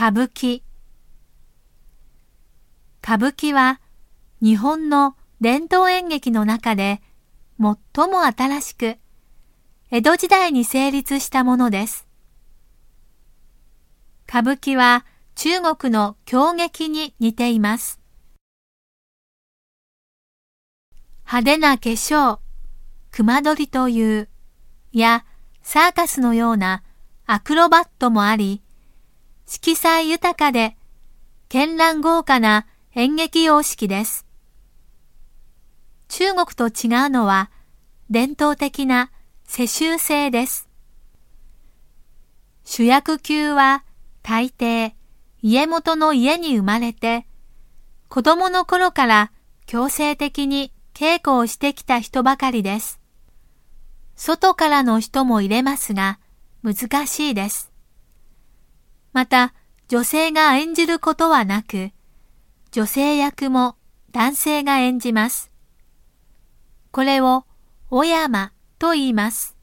歌舞伎歌舞伎は日本の伝統演劇の中で最も新しく江戸時代に成立したものです。歌舞伎は中国の狂劇に似ています。派手な化粧、熊取という、やサーカスのようなアクロバットもあり、色彩豊かで絢爛豪華な演劇様式です。中国と違うのは伝統的な世襲制です。主役級は大抵家元の家に生まれて、子供の頃から強制的に稽古をしてきた人ばかりです。外からの人も入れますが、難しいです。また、女性が演じることはなく、女性役も男性が演じます。これを、お山と言います。